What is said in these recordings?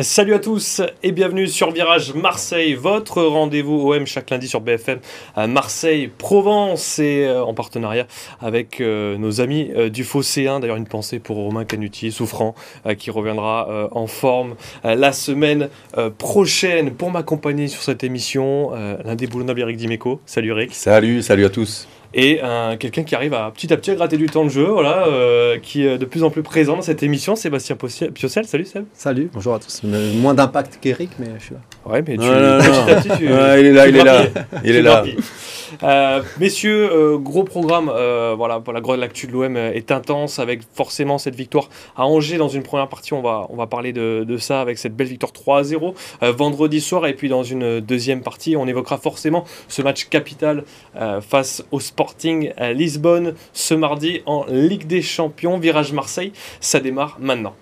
Salut à tous et bienvenue sur Virage Marseille, votre rendez-vous OM chaque lundi sur BFM Marseille Provence et euh, en partenariat avec euh, nos amis euh, du Phocéen. D'ailleurs une pensée pour Romain Canuti, souffrant, qui reviendra en forme la semaine prochaine pour m'accompagner sur cette émission. L'indéboulonnable Eric Dimeco. Salut Eric. Salut, salut à tous et quelqu'un qui arrive à petit à petit à gratter du temps de jeu, voilà, euh, qui est de plus en plus présent dans cette émission, Sébastien Piocel. Salut Seb. Salut, bonjour à tous. Moins d'impact qu'Eric, mais je suis là. Ouais, mais tu, petit à petit, tu, il est là, il est là, il est là. Euh, messieurs, euh, gros programme. Euh, voilà, l'actu de l'OM est intense avec forcément cette victoire à Angers dans une première partie. On va, parler de, ça avec cette belle victoire 3-0 vendredi soir. Et puis dans une deuxième partie, on évoquera forcément ce match capital face au Sporting Lisbonne ce mardi en Ligue des Champions. Virage Marseille, ça démarre maintenant.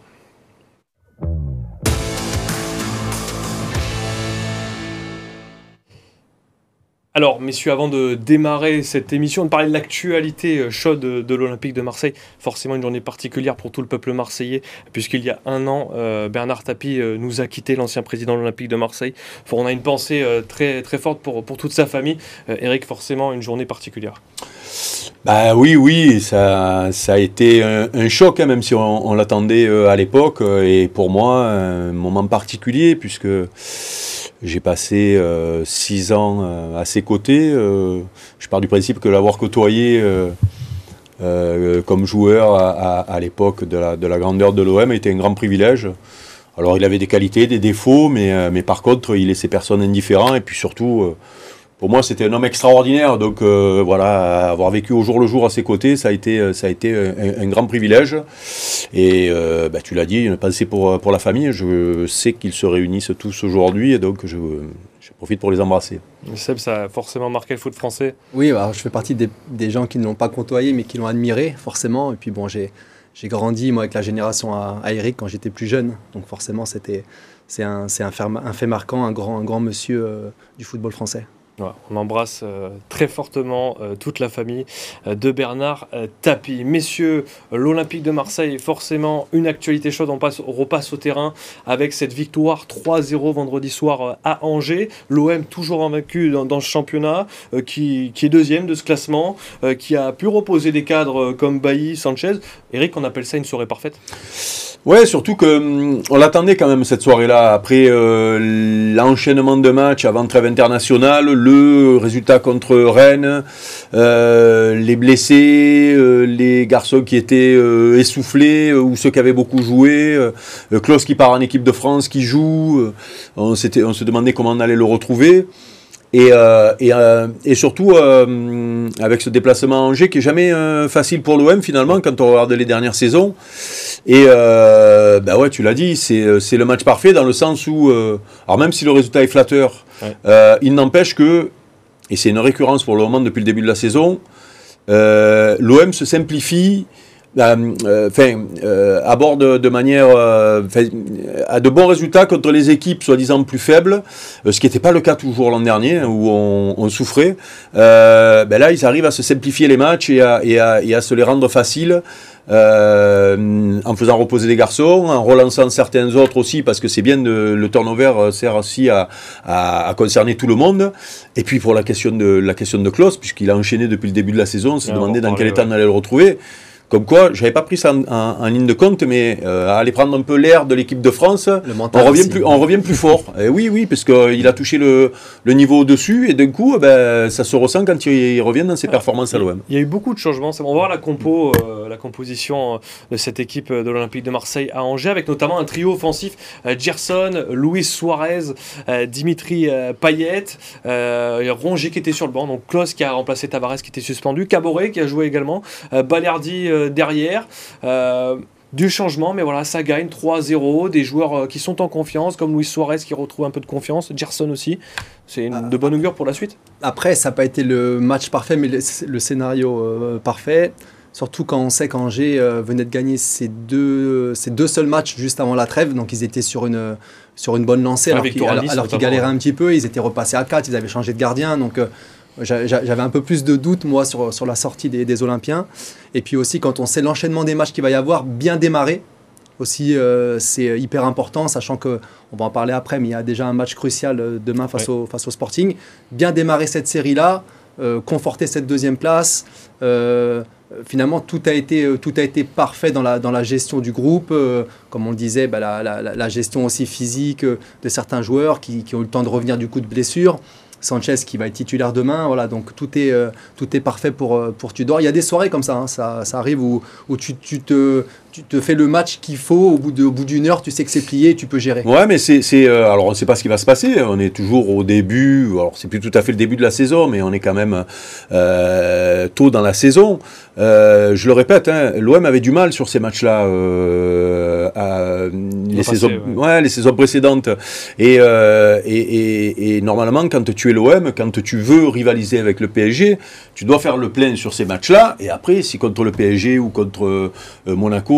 Alors, messieurs, avant de démarrer cette émission, de parler de l'actualité euh, chaude de, l'Olympique de Marseille, forcément une journée particulière pour tout le peuple marseillais, puisqu'il y a un an, euh, Bernard Tapie euh, nous a quitté, l'ancien président de l'Olympique de Marseille. On a une pensée très, très forte pour, pour toute sa famille. Eric, forcément, une journée particulière. Bah oui, oui, ça, ça a été un, choc, hein, même si on, l'attendait à l'époque, et pour moi, un moment particulier, puisque j'ai passé euh, six ans euh, à ses côtés. Euh, je pars du principe que l'avoir côtoyé comme joueur à, l'époque de la, de la, grandeur de l'OM était un grand privilège. Alors il avait des qualités, des défauts, mais, mais par contre il laissait personne indifférent et puis surtout pour moi, c'était un homme extraordinaire. Donc euh, voilà, avoir vécu au jour le jour à ses côtés, ça a été, ça a été un, grand privilège. Et euh, bah, tu l'as dit, une pensée pour, pour la famille. Je sais qu'ils se réunissent tous aujourd'hui et donc je, je, profite pour les embrasser. Seb, ça a forcément marqué le foot français Oui, alors je fais partie des, des gens qui ne l'ont pas côtoyé mais qui l'ont admiré, forcément. Et puis bon, j'ai. J'ai grandi moi avec la génération à, Eric quand j'étais plus jeune, donc forcément c'était c'est un, un, un, fait marquant, un grand, un grand monsieur euh, du football français on embrasse euh, très fortement euh, toute la famille euh, de Bernard Tapie. Messieurs, l'Olympique de Marseille, forcément une actualité chaude. On, passe, repasse au terrain avec cette victoire 3-0 vendredi soir à Angers. L'OM toujours invaincu dans, dans ce championnat, qui, est deuxième de ce classement, qui a pu reposer des cadres comme Bailly, Sanchez. Eric, on appelle ça une soirée parfaite? Ouais, surtout que hum, on l'attendait quand même cette soirée-là. Après l'enchaînement de matchs avant trêve internationale, le résultat contre Rennes, euh, les blessés, euh, les garçons qui étaient essoufflés ou ceux qui avaient beaucoup joué, Klaus qui part en équipe de France, qui joue. on se demandait comment on allait le retrouver. Et, euh, et, euh, et, surtout euh, avec ce déplacement à Angers qui est jamais facile pour l'OM finalement quand on regarde les dernières saisons. Et bah ouais, tu l'as dit, c'est, c'est le match parfait dans le sens où, alors même si le résultat est flatteur, il n'empêche que, et c'est une récurrence pour le moment depuis le début de la saison, l'OM se simplifie enfin, euh, aborde de manière à de bons résultats contre les équipes soi-disant plus faibles, ce qui n'était pas le cas toujours l'an dernier où on, souffrait. ben là, ils arrivent à se simplifier les matchs et à, et à, et à se les rendre faciles. en faisant reposer des garçons, en relançant certains autres aussi, parce que c'est bien de, le turnover sert aussi à, à, à, concerner tout le monde. Et puis pour la question de la question de Klaus, puisqu'il a enchaîné depuis le début de la saison, on se demandait dans quel état on allait le retrouver. Comme quoi, je n'avais pas pris ça en, ligne de compte, mais euh, aller prendre un peu l'air de l'équipe de France, on revient, plus, on revient plus fort. Et oui, oui, parce qu'il a touché le, niveau au-dessus, et d'un coup, ben, ça se ressent quand il, revient dans ses performances à l'OM. Il y a eu beaucoup de changements. On va voir la, compo, euh, la composition de cette équipe de l'Olympique de Marseille à Angers, avec notamment un trio offensif euh, Gerson, Luis Suarez, Dimitri Payet, Rongier qui était sur le banc, donc Klaus qui a remplacé Tavares qui était suspendu, Caboret qui a joué également, Balerdi euh, derrière. Euh, du changement, mais voilà, ça gagne 3-0, des joueurs euh, qui sont en confiance, comme Luis Suarez qui retrouve un peu de confiance, Gerson aussi. C'est de bonne augure pour la suite. Après, ça n'a pas été le match parfait, mais le, scénario parfait. Surtout quand on sait qu'Angers venait de gagner ses deux, ses deux seuls matchs juste avant la trêve, donc ils étaient sur une, sur une bonne lancée, alors qu'ils galéraient un petit peu, ils étaient repassés à 4, ils avaient changé de gardien, donc j'avais un peu plus de doutes, moi, sur, sur la sortie des, des, Olympiens. Et puis aussi, quand on sait l'enchaînement des matchs qu'il va y avoir, bien démarrer aussi, euh, c'est hyper important, sachant que, on va en parler après, mais il y a déjà un match crucial euh, demain face, au, face au Sporting. Bien démarrer cette série-là, euh, conforter cette deuxième place. finalement, tout a, été, tout a été parfait dans la, dans la gestion du groupe. comme on le disait, bah, la, la, la, gestion aussi physique de certains joueurs qui, qui, ont eu le temps de revenir du coup de blessure. Sanchez qui va être titulaire demain. Voilà, donc tout est, euh, tout est parfait pour, euh, pour Tudor. Il y a des soirées comme ça, hein. ça, arrive où, où tu, tu, te, tu te fais le match qu'il faut. Au bout, de, bout d'une heure, tu sais que c'est plié et tu peux gérer. Ouais, mais c'est. Euh, alors, on ne sait pas ce qui va se passer. On est toujours au début. Alors, c'est plus tout à fait le début de la saison, mais on est quand même tôt dans la saison. je le répète, hein, l'OM avait du mal sur ces matchs-là, les, saisons, ouais. les saisons précédentes. Et, et, et, et normalement, quand tu es l'OM, quand tu veux rivaliser avec le PSG, tu dois faire le plein sur ces matchs-là. Et après, si contre le PSG ou contre euh,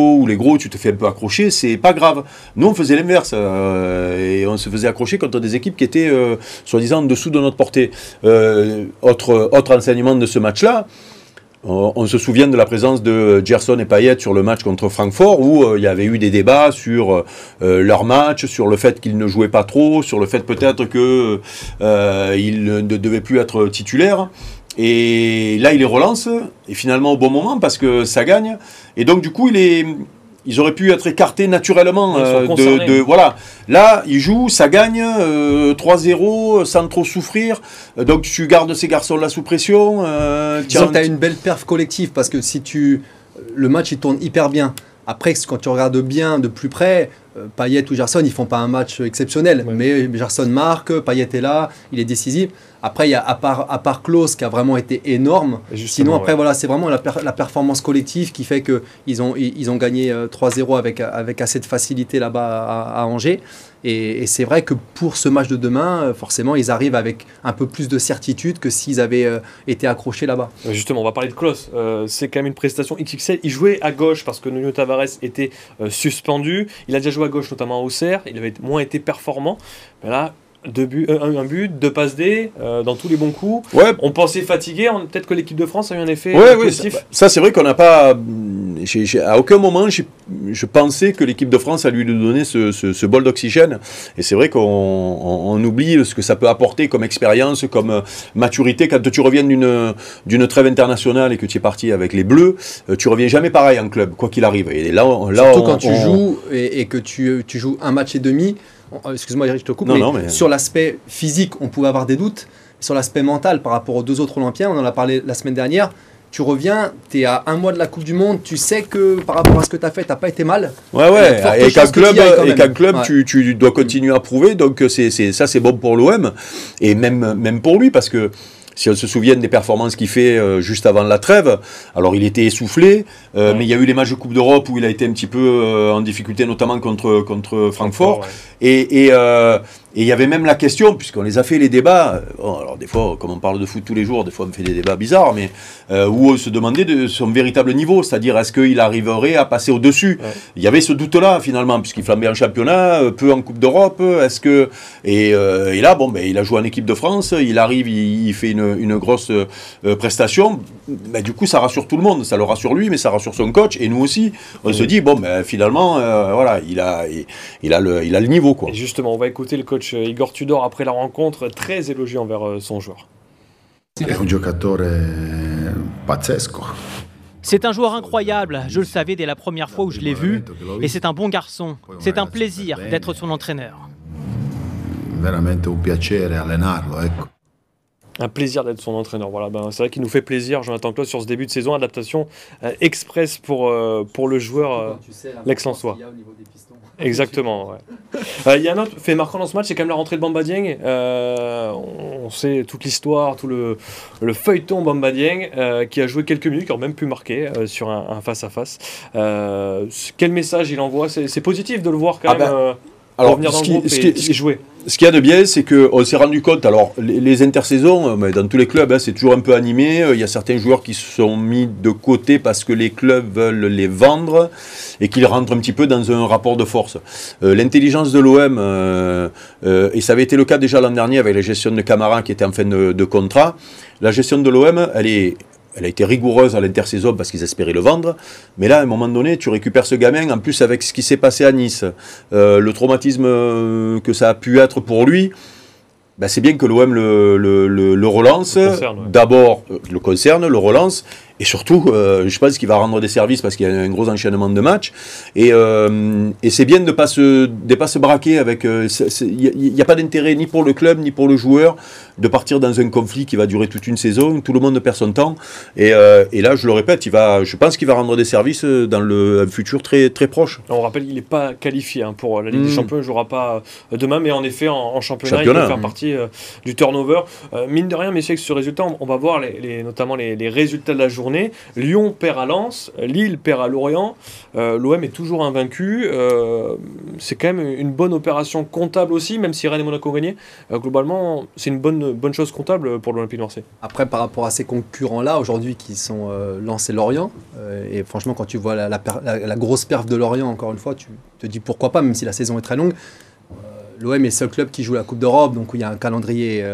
Ou les gros, tu te fais un peu accrocher, c'est pas grave. Nous, on faisait l'inverse. Euh, et on se faisait accrocher contre des équipes qui étaient, euh, soi-disant, en dessous de notre portée. autre, autre enseignement de ce match-là, on se souvient de la présence de Gerson et Payet sur le match contre Francfort où euh, il y avait eu des débats sur euh, leur match, sur le fait qu'ils ne jouaient pas trop, sur le fait peut-être qu'ils euh, ne devaient plus être titulaires. Et là, il les relance, et finalement au bon moment, parce que ça gagne. Et donc, du coup, il est, ils auraient pu être écartés naturellement euh, de, voilà. Là ils jouent ça gagne 3-0 euh, sans trop souffrir. Donc tu gardes ces garçons là sous pression euh, tu as une belle perf collective parce que si tu le match il tourne hyper bien après quand tu regardes bien de plus près Payet ou Gerson ils font pas un match exceptionnel mais Gerson marque Payet est là il est décisif après, il y a à part, à part Klaus qui a vraiment été énorme. Sinon, après, voilà, c'est vraiment la, la, performance collective qui fait qu'ils ont, ils ont gagné 3-0 euh, avec, avec assez de facilité là-bas à, Angers. Et, c'est vrai que pour ce match de demain, euh, forcément, ils arrivent avec un peu plus de certitude que s'ils avaient euh, été accrochés là-bas. Justement, on va parler de Klaus. c'est quand même une prestation XXL. Il jouait à gauche parce que Nuno Tavares était suspendu. Il a déjà joué à gauche, notamment au Auxerre. Il avait moins été performant. Mais là, deux buts, un, but, deux passes D, euh, dans tous les bons coups. Ouais. On pensait fatigué, peut-être que l'équipe de France a eu un effet ouais, positif. ça, c'est vrai qu'on n'a pas. À aucun moment, je pensais que l'équipe de France allait lui donner ce, ce, bol d'oxygène. Et c'est vrai qu'on oublie ce que ça peut apporter comme expérience, comme euh, maturité. Quand tu reviens d'une trêve internationale et que tu es parti avec les Bleus, euh, tu reviens jamais pareil en club, quoi qu'il arrive. Et là, là Surtout quand tu joues et, et que tu, tu joues un match et demi euh, excuse-moi Eric, je te coupe, mais, sur l'aspect physique, on pouvait avoir des doutes. Sur l'aspect mental, par rapport aux deux autres Olympiens, on en a parlé la semaine dernière, tu reviens, tu es à un mois de la Coupe du Monde, tu sais que par rapport à ce que tu as fait, tu pas été mal. Ouais, ouais, et qu'un club, et club tu, tu, dois continuer à prouver, donc c'est, ça c'est bon pour l'OM, et même, même pour lui, parce que si on se souvient des performances qu'il fait euh, juste avant la trêve, alors il était essoufflé, euh, mais il y a eu les matchs de Coupe d'Europe où il a été un petit peu euh, en difficulté, notamment contre, contre Francfort. Et, et il y avait même la question, puisqu'on les a fait les débats, alors des fois, comme on parle de foot tous les jours, des fois on fait des débats bizarres, mais où on se demandait de son véritable niveau, c'est-à-dire est-ce qu'il arriverait à passer au-dessus Il y avait ce doute-là finalement, puisqu'il flambait en championnat, peu en Coupe d'Europe, est-ce que... Et, et, là, bon, ben, il a joué en équipe de France, il arrive, il, il fait une une, grosse euh, prestation, bah, du coup, ça rassure tout le monde. Ça le rassure lui, mais ça rassure son coach. Et nous aussi, on se dit, bon, ben, finalement, euh, voilà, il a, il, a le, il a le niveau. Quoi. justement, on va écouter le coach euh, Igor Tudor après la rencontre, très élogieux envers son joueur. C'est un joueur incroyable, je le savais dès la première fois où je l'ai vu, et c'est un bon garçon. C'est un plaisir d'être son entraîneur. Veramente un plaisir d'être son entraîneur. Voilà, ben, c'est vrai qu'il nous fait plaisir, Jonathan Claude, sur ce début de saison, adaptation euh, express pour, euh, pour le joueur, euh, l'excellent soi. Exactement. Il y a un autre fait marquant dans ce match, c'est quand même la rentrée de Bamba Dieng. on sait toute l'histoire, tout le, le feuilleton Bamba Dieng, qui a joué quelques minutes, qui ont même pu marquer sur un face-à-face. quel message il envoie? C'est positif de le voir quand ah même. Ben, alors, revenir dans le groupe et, jouer ce qu'il y a de bien, c'est qu'on s'est rendu compte, alors les, intersaisons, euh, mais dans tous les clubs, hein, c'est toujours un peu animé. Euh, il y a certains joueurs qui se sont mis de côté parce que les clubs veulent les vendre et qu'ils rentrent un petit peu dans un rapport de force. Euh, l'intelligence de l'OM, et ça avait été le cas déjà l'an dernier avec la gestion de Camara qui était en fin de, de contrat, la gestion de l'OM, elle est elle a été rigoureuse à l'intersaison parce qu'ils espéraient le vendre. Mais là, à un moment donné, tu récupères ce gamin, en plus avec ce qui s'est passé à Nice, euh, le traumatisme euh, que ça a pu être pour lui. Ben, c'est bien que l'OM le, le, le, relance. D'abord, le concerne, le relance. Et surtout, euh, je pense qu'il va rendre des services parce qu'il y a un gros enchaînement de matchs. Et, euh, et c'est bien de ne pas se, de pas se braquer avec. Il euh, n'y a, pas d'intérêt ni pour le club ni pour le joueur de partir dans un conflit qui va durer toute une saison. Tout le monde perd son temps. Et, et là, je le répète, il va, je pense qu'il va rendre des services dans le futur très, très proche. On rappelle qu'il n'est pas qualifié hein, pour la Ligue des hmm. Champions. Il ne jouera pas demain, mais en effet, en, championnat, il va faire partie du turnover. mine de rien, messieurs, avec ce résultat, on, va voir les, notamment les, les résultats de la journée Lyon perd à Lens, Lille perd à Lorient. Euh, L'OM est toujours invaincu. Euh, c'est quand même une bonne opération comptable aussi, même si Rennes et Monaco ont gagné. Euh, globalement, c'est une bonne, bonne chose comptable pour l'Olympique de Marseille. Après, par rapport à ces concurrents-là, aujourd'hui, qui sont Lens et Lorient, et franchement, quand tu vois la, grosse perf de Lorient, encore une fois, tu te dis pourquoi pas, même si la saison est très longue. L'OM est le seul club qui joue la Coupe d'Europe, donc il y a un calendrier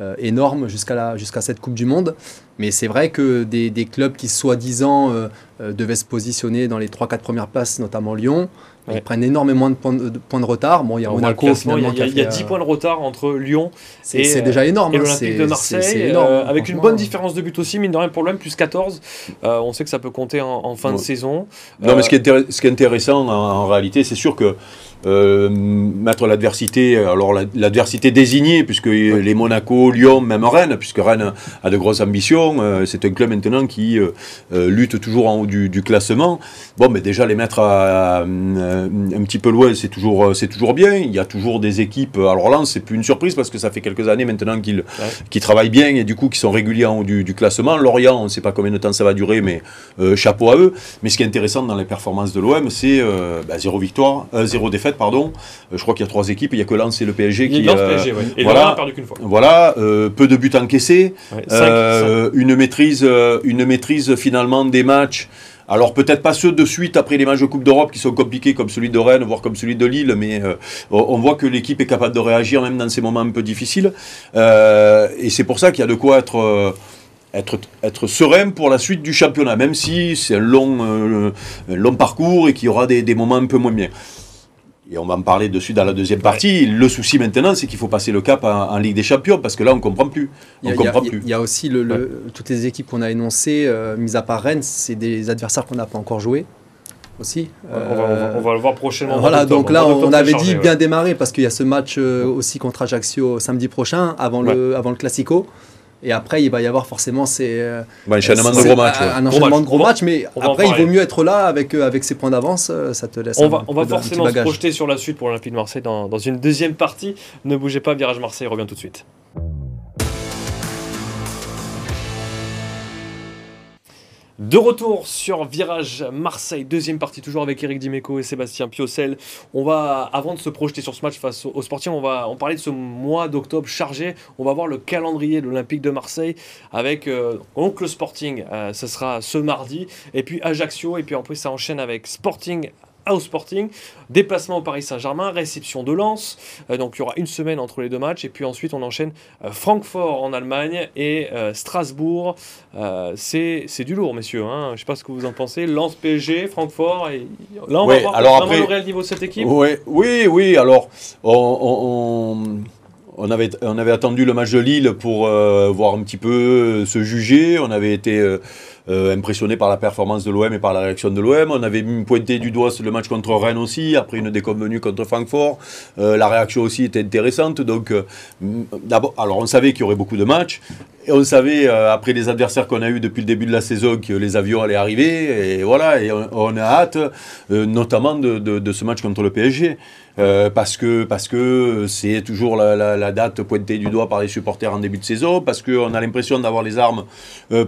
euh, énorme jusqu'à jusqu'à cette Coupe du Monde. Mais c'est vrai que des, des clubs qui soi-disant euh, euh, devaient se positionner dans les 3-4 premières places, notamment Lyon, ils prennent énormément de points de, points de retard. Bon, il y a Monaco finalement. Il y a, il y a 10 points de retard entre Lyon et c'est déjà énorme. Et hein, l'Olympique de Marseille, énorme, avec une bonne différence de but aussi, mine de rien pour l'OM, plus 14. on sait que ça peut compter en, fin de saison. Non, mais ce qui est, ce qui est intéressant en réalité, c'est sûr que euh, mettre l'adversité, alors l'adversité désignée, puisque les Monaco, Lyon, même Rennes, puisque Rennes a de grosses ambitions, euh, c'est un club maintenant qui euh, lutte toujours en haut du, classement. Bon, mais déjà les mettre un petit peu loin, c'est toujours, c'est toujours bien. Il y a toujours des équipes. Alors là, c'est plus une surprise parce que ça fait quelques années maintenant qu'ils travaillent bien et du coup qu'ils sont réguliers en haut du, classement. Lorient, on ne sait pas combien de temps ça va durer, mais chapeau à eux. Mais ce qui est intéressant dans les performances de l'OM, c'est bah, zéro victoire, zéro défaite pardon. Euh, je crois qu'il y a trois équipes. Il n'y a que Lens et le PSG qui. Lens, euh, Et voilà, a perdu qu'une fois. Voilà, euh, peu de buts encaissés, une maîtrise, une maîtrise finalement des matchs. Alors peut-être pas ceux de suite après les matchs de Coupe d'Europe qui sont compliqués comme celui de Rennes, voire comme celui de Lille, mais on voit que l'équipe est capable de réagir même dans ces moments un peu difficiles. et c'est pour ça qu'il y a de quoi être être, être serein pour la suite du championnat, même si c'est un long, long parcours et qu'il y aura des, des, moments un peu moins bien et on va en parler dessus dans la deuxième partie. Le souci maintenant, c'est qu'il faut passer le cap en, Ligue des Champions parce que là, on ne comprend plus. On comprend plus. Il y a aussi le, toutes les équipes qu'on a énoncées, euh, mis à part Rennes, c'est des adversaires qu'on n'a pas encore joués aussi. on, va, le voir prochainement. Voilà, donc là, on, avait dit bien démarrer parce qu'il y a ce match euh, aussi contre Ajaccio samedi prochain, avant, le, avant le Classico. Et après, il va y avoir forcément ces, euh, un enchaînement de gros matchs. Un, enchaînement de gros matchs, mais après, il vaut mieux être là avec, euh, avec ses points d'avance. Euh, ça te laisse. On va, on va forcément se projeter sur la suite pour l'Olympique de Marseille dans, dans une deuxième partie. Ne bougez pas, Virage Marseille revient tout de suite. De retour sur Virage Marseille, deuxième partie, toujours avec Eric Dimeco et Sébastien Piocel. On va, avant de se projeter sur ce match face aux, Sportiens, on va parler de ce mois d'octobre chargé. On va voir le calendrier de l'Olympique de Marseille avec euh, donc le Sporting, euh, ce sera ce mardi, et puis Ajaccio, et puis plus ça enchaîne avec Sporting au Sporting. Déplacement au Paris Saint-Germain, réception de Lens. Euh, donc il y aura une semaine entre les deux matchs. Et puis ensuite on enchaîne euh, Francfort en Allemagne et euh, Strasbourg. c'est du lourd, messieurs. Hein. Je ne sais pas ce que vous en pensez. Lens PSG, Francfort. Et... Là on va voir alors après, le réel niveau de cette équipe. Oui, oui, oui. Alors on, on avait, on avait attendu le match de Lille pour voir un petit peu se juger. On avait été euh, impressionné par la performance de l'OM et par la réaction de l'OM. On avait pointé du doigt le match contre Rennes aussi, après une déconvenue contre Francfort. Euh, la réaction aussi était intéressante. Donc, euh, d'abord, alors on savait qu'il y aurait beaucoup de matchs. Et on savait, après les adversaires qu'on a eu depuis le début de la saison, que les avions allaient arriver. Et voilà, et on, a hâte, notamment de, ce match contre le PSG. Parce que c'est toujours la, date pointée du doigt par les supporters en début de saison, parce qu'on a l'impression d'avoir les armes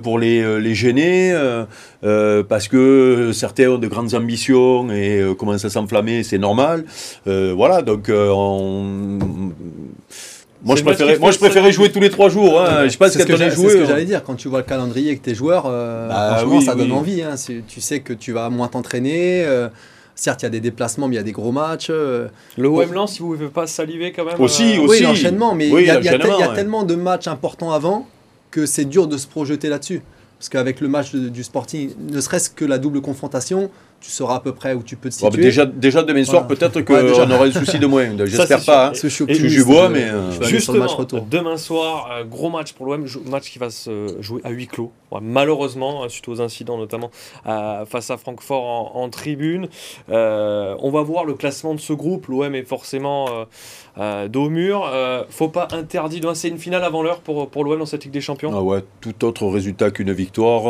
pour les gêner, parce que certains ont de grandes ambitions et commencent à s'enflammer, c'est normal. voilà, donc on moi je, préférais, moi, je préférais jouer tous les trois jours. Hein. Je sais pas ce que, joué. C'est ce que j'allais dire. Quand tu vois le calendrier avec tes joueurs, bah franchement, ça donne envie. Hein. Tu sais que tu vas moins t'entraîner. Certes, il y a des déplacements, mais il y a des gros matchs. Euh, le OM Lens, si vous ne pouvez pas saliver quand même. Aussi, euh, aussi. Oui, l'enchaînement, mais il y a, tellement de matchs importants avant que c'est dur de se projeter là-dessus. Parce qu'avec le match du Sporting, ne serait-ce que la double confrontation, tu sauras à peu près où tu peux te situer. déjà, déjà demain soir, peut-être qu'on ouais, aurait le souci de moins. J'espère pas. Hein. Je suis bois, mais. Euh... Justement, match retour. demain soir, euh, gros match pour l'OM, match qui va se jouer à huis clos. malheureusement, hein, suite aux incidents notamment face à Francfort en, tribune. Euh, on va voir le classement de ce groupe. L'OM est forcément euh, dos au mur. faut pas interdire. C'est une finale avant l'heure pour, pour l'OM dans cette Ligue des Champions. Ah ouais, tout autre résultat qu'une victoire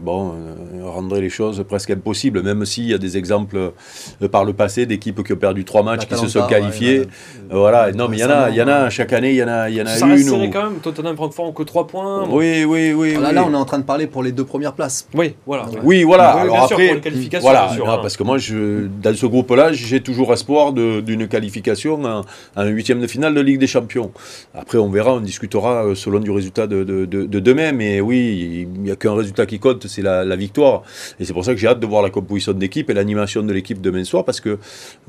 bon, rendrait les choses presque impossibles, même s'il y a des exemples euh, par le passé d'équipes qui ont perdu trois matchs, qui se sont qualifiées. voilà, non, mais il y en a, il y en a chaque année, il y en a, il y en a ça une. Reste serré quand même. Tottenham, Francfort que trois points. Oui, oui, oui. Là, là, on est en train de parler pour les deux premières places. Oui, voilà. Oui, voilà. Alors après, voilà, hein. parce que moi, je, dans ce groupe-là, j'ai toujours espoir d'une qualification à, un huitième de finale de Ligue des Champions. Après, on verra, on discutera euh, selon du résultat de, de, de, demain, mais oui, il n'y a qu'un résultat qui compte, c'est la, la victoire. Et c'est pour ça que j'ai hâte de voir la composition d'équipe et l'animation de l'équipe demain soir parce qu'il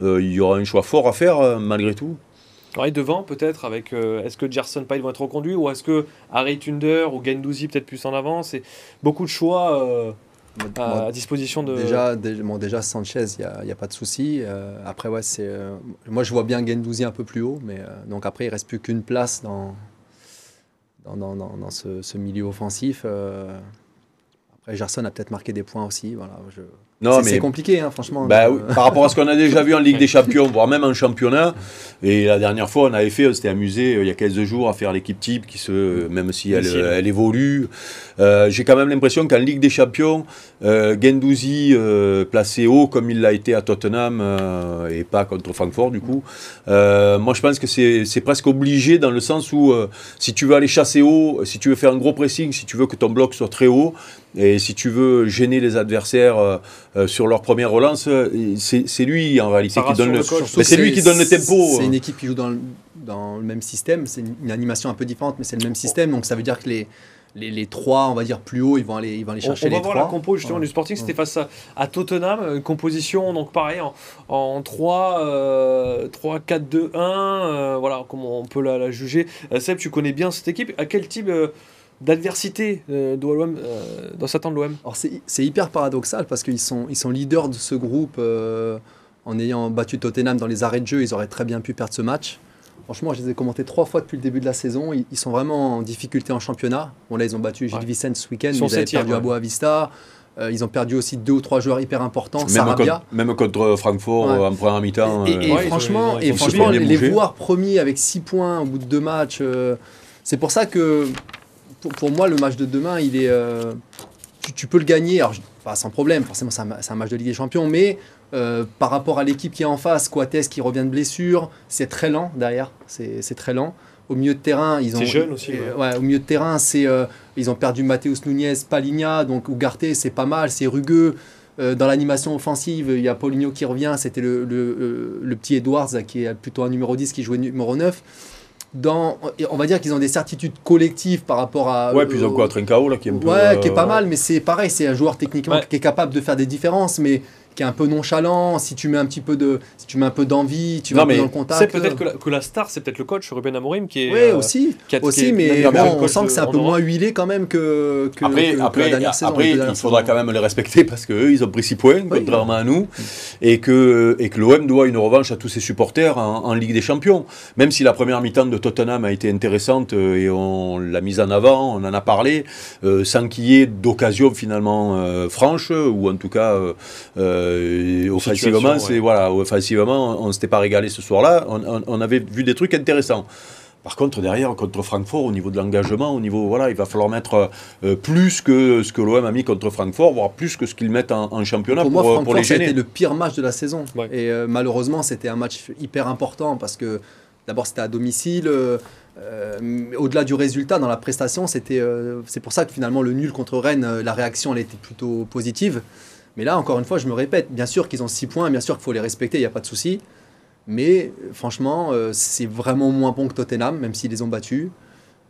euh, il y aura un choix fort à faire euh, malgré tout. et devant, peut-être, avec euh, est-ce que Gerson Pyle vont être reconduits ou est-ce que Harry Thunder ou Gendouzi peut-être plus en avant? C'est beaucoup de choix à, disposition de. Déjà, déjà, déjà Sanchez, il n'y a, a, pas de souci. après, ouais, c'est, moi je vois bien Gendouzi un peu plus haut, mais donc après, il reste plus qu'une place dans, dans, dans, dans ce, ce, milieu offensif. après, Gerson a peut-être marqué des points aussi. Voilà, je c'est compliqué, hein, franchement. Bah par rapport à ce qu'on a déjà vu en Ligue des Champions, voire même en championnat. Et la dernière fois, on avait fait, on s'était amusé euh, il y a 15 jours à faire l'équipe type, qui se, même si elle, elle évolue. Euh, j'ai quand même l'impression qu'en Ligue des Champions, euh, Gendouzi placé haut comme il l'a été à Tottenham et pas contre Francfort du coup. moi, je pense que c'est presque obligé dans le sens où si tu veux aller chasser haut, si tu veux faire un gros pressing, si tu veux que ton bloc soit très haut, et si tu veux gêner les adversaires euh, sur leur première relance, euh, c'est lui en réalité qui donne le, c'est lui qui donne le tempo. C'est une équipe qui joue dans le, dans le même système. C'est une, animation un peu différente, mais c'est le même système. Donc ça veut dire que les, les, les, trois, on va dire plus haut, ils vont aller, ils vont aller chercher les trois. On va voir la compo justement du Sporting, c'était face à, à, Tottenham, une composition donc pareil en, en 3, 3, 4, 2, 1, voilà comment on peut la, la juger. Euh, Seb, tu connais bien cette équipe, à quel type d'adversité euh, euh, dans s'attendre l'OM Alors c'est hyper paradoxal parce qu'ils sont, ils sont leaders de ce groupe euh, en ayant battu Tottenham dans les arrêts de jeu, ils auraient très bien pu perdre ce match. Franchement, je les ai commentés trois fois depuis le début de la saison. Ils, sont vraiment en difficulté en championnat. Bon, là, ils ont battu Gilles Vicente ce week-end, ils, ils avaient perdu à Boavista. Euh, ils ont perdu aussi deux ou trois joueurs hyper importants. Même, Sarabia. Contre, même contre Francfort en première mi-temps. Et, franchement, et franchement les voir premiers avec six points au bout de deux matchs, c'est pour ça que pour, moi, le match de demain, il est, euh, tu, peux le gagner, alors, pas sans problème, forcément c'est un, match de Ligue des Champions, mais euh, par rapport à l'équipe qui est en face, Coates qui revient de blessure, c'est très lent derrière, c'est très lent. Au milieu de terrain, ils ont. C'est jeune aussi. Ouais. au milieu de terrain, c'est euh, ils ont perdu Mateus Nunez, Paligna, donc Ugarte, c'est pas mal, c'est rugueux. dans l'animation offensive, il y a Paulinho qui revient, c'était le, le, le, petit Edwards qui est plutôt un numéro 10 qui jouait numéro 9 dans, on va dire qu'ils ont des certitudes collectives par rapport à. Ouais, puis ils ont quoi, Trincao là qui est un peu, Ouais, qui est pas mal, mais c'est pareil, c'est un joueur techniquement qui est capable de faire des différences, mais qui est un peu nonchalant, si tu mets un petit peu de, si tu mets un peu d'envie, tu vas dans le contact. C'est peut-être que, que, la star, c'est peut-être le coach Ruben Amorim qui est. Oui, euh, aussi, aussi, mais bon, on sent que c'est un peu moins huilé quand même que, que, après, après, la dernière saison. Après, il faudra quand même les respecter parce qu'eux, ils ont pris 6 points, contrairement à nous, et que, et que l'OM doit une revanche à tous ses supporters en, Ligue des Champions. Même si la première mi-temps de Tottenham a été intéressante euh, et on l'a mise en avant, on en a parlé, euh, sans qu'il y ait d'occasion finalement franche, ou en tout cas euh, offensivement, c'est voilà, offensivement, on ne s'était pas régalé ce soir-là. On, avait vu des trucs intéressants. Par contre, derrière, contre Francfort, au niveau de l'engagement, au niveau, voilà, il va falloir mettre euh, plus que ce que l'OM a mis contre Francfort, voire plus que ce qu'ils mettent en, championnat pour, pour, moi, les gêner. C'était le pire match de la saison. Et euh, malheureusement, c'était un match hyper important parce que d'abord, c'était à domicile. Au-delà du résultat, dans la prestation, c'était, c'est pour ça que finalement, le nul contre Rennes, la réaction, elle était plutôt positive. Mais là, encore une fois, je me répète, bien sûr qu'ils ont 6 points, bien sûr qu'il faut les respecter, il n'y a pas de souci. Mais franchement, euh, c'est vraiment moins bon que Tottenham, même s'ils les ont battus.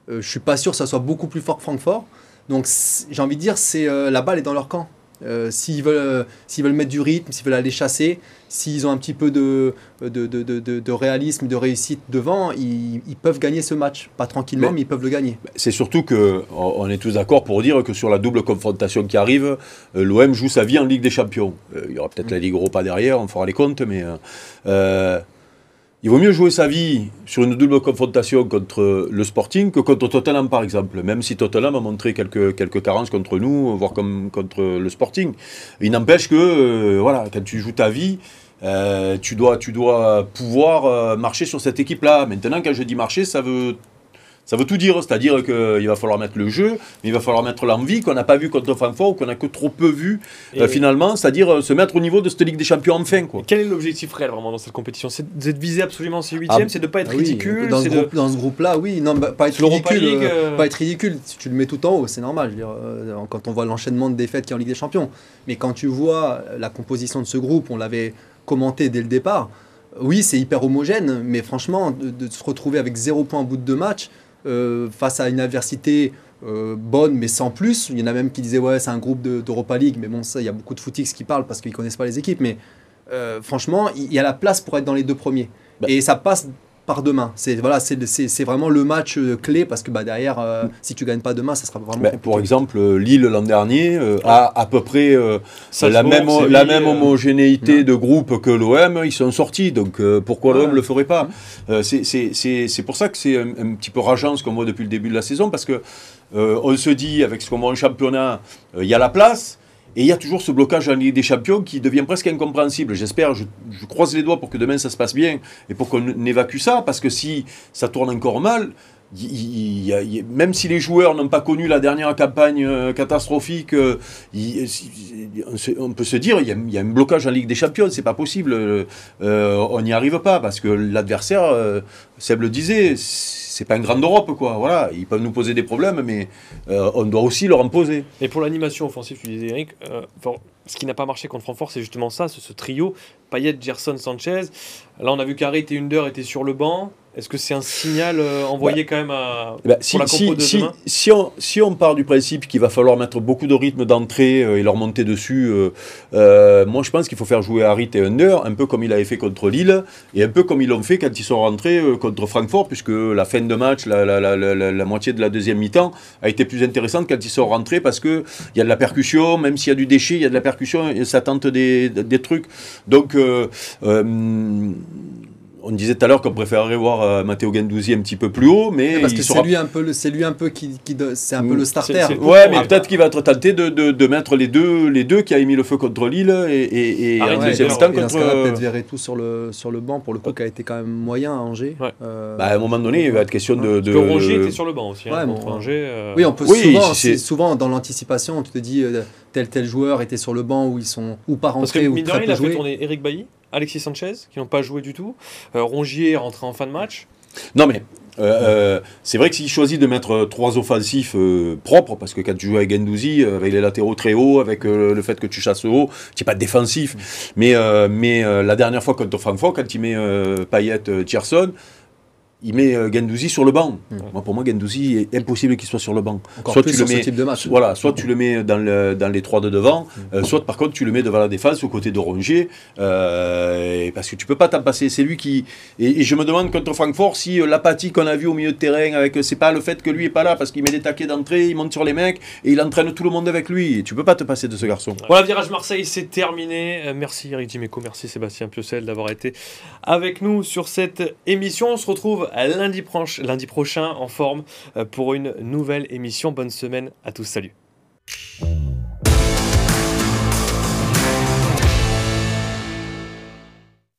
Euh, je suis pas sûr que ça soit beaucoup plus fort que Francfort. Donc j'ai envie de dire, c'est euh, la balle est dans leur camp. Euh, s'ils veulent, s'ils veulent mettre du rythme, s'ils veulent aller chasser, s'ils ont un petit peu de, de, de, de, de réalisme, de réussite devant, ils, ils, peuvent gagner ce match. Pas tranquillement, mais, mais ils peuvent le gagner. C'est surtout que on est tous d'accord pour dire que sur la double confrontation qui arrive, l'OM joue sa vie en Ligue des Champions. il y aura peut-être la Ligue Europa derrière, on fera les comptes, mais euh, il vaut mieux jouer sa vie sur une double confrontation contre le Sporting que contre Tottenham, par exemple. Même si Tottenham a montré quelques, quelques carences contre nous, voire comme contre le Sporting. Il n'empêche que, euh, voilà, quand tu joues ta vie, euh, tu, dois, tu dois pouvoir euh, marcher sur cette équipe-là. Maintenant, quand je dis marcher, ça veut ça veut tout dire, c'est-à-dire qu'il va falloir mettre le jeu, mais il va falloir mettre l'envie qu'on n'a pas vu contre Francfort ou qu'on a que trop peu vu euh, finalement, c'est-à-dire euh, se mettre au niveau de cette Ligue des Champions enfin. Quoi. quel est l'objectif réel vraiment dans cette compétition? C'est de viser absolument ces huitièmes, ah, c'est de ne pas être ridicule dans, ce groupe, dans, ce groupe-là, oui, non, bah, pas, être ridicule, euh, pas être ridicule. Si tu le mets tout en haut, c'est normal. dire, quand on voit l'enchaînement de défaites qui est en Ligue des Champions. Mais quand tu vois la composition de ce groupe, on l'avait commenté dès le départ. Oui, c'est hyper homogène, mais franchement, de, de, se retrouver avec zéro point au bout de deux matchs, euh, face à une adversité euh, bonne mais sans plus. Il y en a même qui disaient ouais c'est un groupe d'Europa League, mais bon ça il y a beaucoup de footix qui parlent parce qu'ils connaissent pas les équipes. Mais euh, franchement il y a la place pour être dans les deux premiers. Bah. Et ça passe par demain. C'est voilà, c'est vraiment le match clé parce que bah, derrière, si tu gagnes pas demain, ça sera vraiment. Bah, pour exemple, Lille l'an dernier a à peu près la, même, la même homogénéité de groupe que l'OM, ils sont sortis. Donc pourquoi l'OM ne le ferait pas euh, c'est pour ça que c'est un, petit peu rageant ce qu'on voit depuis le début de la saison, parce que euh, on se dit, avec ce qu'on voit en championnat, euh, il y a la place, et il y a toujours ce blocage en Ligue des Champions qui devient presque incompréhensible. J'espère, je, je, croise les doigts pour que demain ça se passe bien et pour qu'on évacue ça, parce que si ça tourne encore mal, même si les joueurs n'ont pas connu la dernière campagne euh, catastrophique, euh, on peut se dire il y, a, un blocage en Ligue des Champions, c'est pas possible, euh, on n'y arrive pas parce que l'adversaire, Seb le disait, c'est pas un grand Europe quoi. Voilà, ils peuvent nous poser des problèmes, mais on doit aussi leur en poser. Et pour l'animation offensive, tu disais Eric, ce qui n'a pas marché contre Francfort, c'est justement ça, ce, trio Payet, Gerson, Sanchez. Là, on a vu qu'Harit et Under étaient sur le banc. Est-ce que c'est un signal euh, envoyé bah, quand même à, bah, si, pour la si, de demain si, on, si on part du principe qu'il va falloir mettre beaucoup de rythme d'entrée euh, et leur monter dessus, euh, moi je pense qu'il faut faire jouer Harit et Under un peu comme il avait fait contre Lille et un peu comme ils l'ont fait quand ils sont rentrés contre Francfort, puisque la fin de match, la, la, la, la moitié de la deuxième mi-temps a été plus intéressante quand ils sont rentrés parce qu'il y a de la percussion, même s'il y a du déchet, il y a de la percussion et ça tente des, des trucs. Donc on disait tout à l'heure qu'on préférerait voir euh, Matteo Gendouzi un petit peu plus haut, mais parce que c'est lui un peu, c'est lui un peu qui, c'est un peu le starter. ouais, mais peut-être qu'il va être tenté de, de, mettre les deux, les deux qui a émis le feu contre Lille et, et, et ah, deuxième temps contre. peut-être tout sur le sur le banc pour le coup qui a été quand même moyen à Angers. Euh, bah, à un moment donné, il va être question de. de... Rongier était sur le banc aussi. Hein, Angers, euh. Oui, on peut souvent, souvent dans l'anticipation, tu te dis tel tel joueur était sur le banc où ils sont ou pas rentrés ou très peu. Il a fait tourner Eric Bailly. Alexis Sanchez, qui n'ont pas joué du tout. Euh, Rongier est rentré en fin de match. Non, mais euh, euh, c'est vrai que s'il choisit de mettre trois offensifs propres, parce que quand tu joues avec Gendouzi, avec les latéraux très hauts, avec le fait que tu chasses haut, tu n'es pas défensif. Mm. Mais, mais la dernière fois contre Francfort, quand il met Payet, Tierson, il met euh, Gendouzi sur le banc. Mm. Moi, pour moi, Gendouzi est impossible qu'il soit sur le banc. soit tu le mets, type de match. Voilà, soit tu le mets dans, le, dans les trois de devant, mm. euh, soit par contre tu le mets devant la défense aux côtés de Rongier, euh, parce que tu peux pas t'en passer. C'est lui qui. Et, je me demande contre Francfort si l'apathie qu'on a vue au milieu de terrain, avec c'est pas le fait que lui est pas là, parce qu'il met des taquets d'entrée, il monte sur les mecs et il entraîne tout le monde avec lui. Et tu peux pas te passer de ce garçon. Voilà, virage Marseille, c'est terminé. merci Eric Dimeco, merci Sébastien Piocel d'avoir été avec nous sur cette émission. On se retrouve lundi prochain en forme euh, pour une nouvelle émission. Bonne semaine à tous. Salut.